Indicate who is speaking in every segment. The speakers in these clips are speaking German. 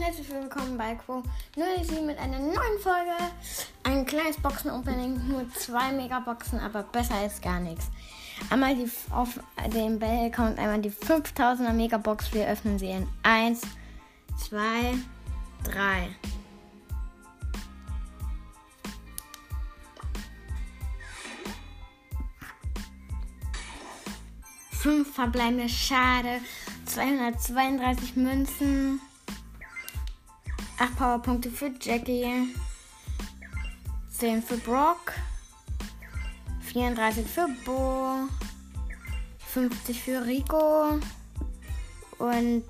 Speaker 1: und herzlich willkommen bei Quo 07 mit einer neuen Folge. Ein kleines Boxen-Opening, nur zwei Megaboxen, aber besser als gar nichts. Einmal die, auf dem Bell-Account einmal die 5000er Megabox. Wir öffnen sie in 1, 2, 3. Fünf verbleibende Schade. 232 Münzen. 8 Powerpunkte für Jackie. 10 für Brock. 34 für Bo. 50 für Rico. Und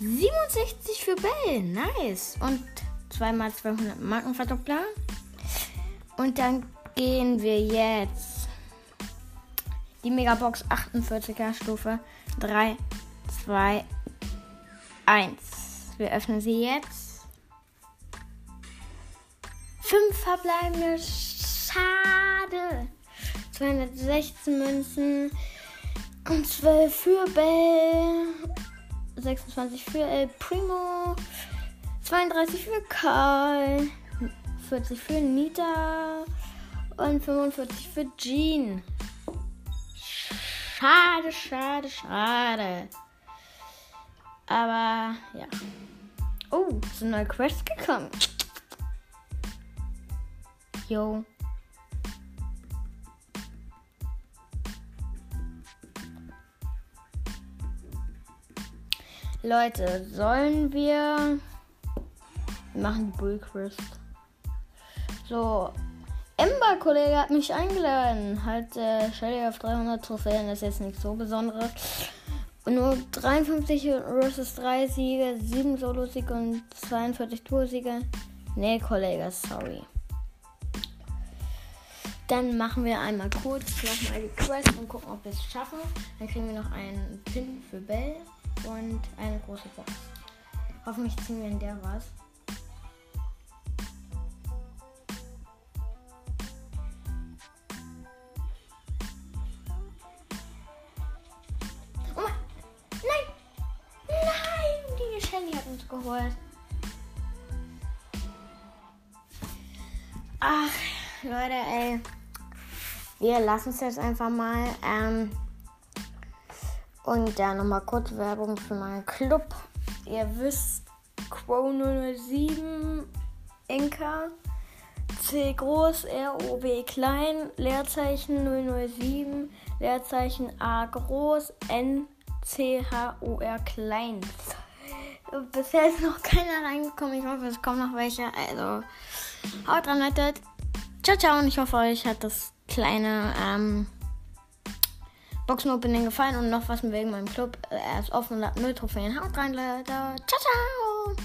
Speaker 1: 67 für Bell. Nice. Und zweimal 200 Markenverdoppler. Und dann gehen wir jetzt die Megabox 48er Stufe 3, 2, 1. Wir öffnen sie jetzt. Fünf verbleibende Schade. 216 Münzen. Und 12 für Bell. 26 für El Primo. 32 für Karl. 40 für Nita. Und 45 für Jean. Schade, schade, schade. Aber ja. Oh, eine neue Quest gekommen. Yo. Leute, sollen wir. Wir machen die Bull Quest. So. Ember, Kollege, hat mich eingeladen. Halt, äh, Shelly auf 300 Trophäen ist jetzt nichts so Besonderes. Nur 53 versus 3 Siege, 7 Solo-Siege und 42 Tour-Siege. Nee, Kollege, sorry. Dann machen wir einmal kurz nochmal die Quest und gucken, ob wir es schaffen. Dann kriegen wir noch einen Pin für Bell und eine große Box. Hoffentlich ziehen wir in der was. Shelly hat uns geholt. Ach, Leute, ey. Wir lassen es jetzt einfach mal. Ähm, und ja, nochmal kurz Werbung für meinen Club. Ihr wisst, Quo 007, Inka, C groß, R O B klein, Leerzeichen 007, Leerzeichen A groß, N C H O R klein. Bisher ist noch keiner reingekommen. Ich hoffe, es kommen noch welche. Also, haut dran, Leute. Ciao, ciao. Und ich hoffe, euch hat das kleine ähm, Boxen-Opening gefallen und noch was wegen meinem Club. Er ist offen und hat null Trophäen. Haut rein, Leute. Ciao, ciao.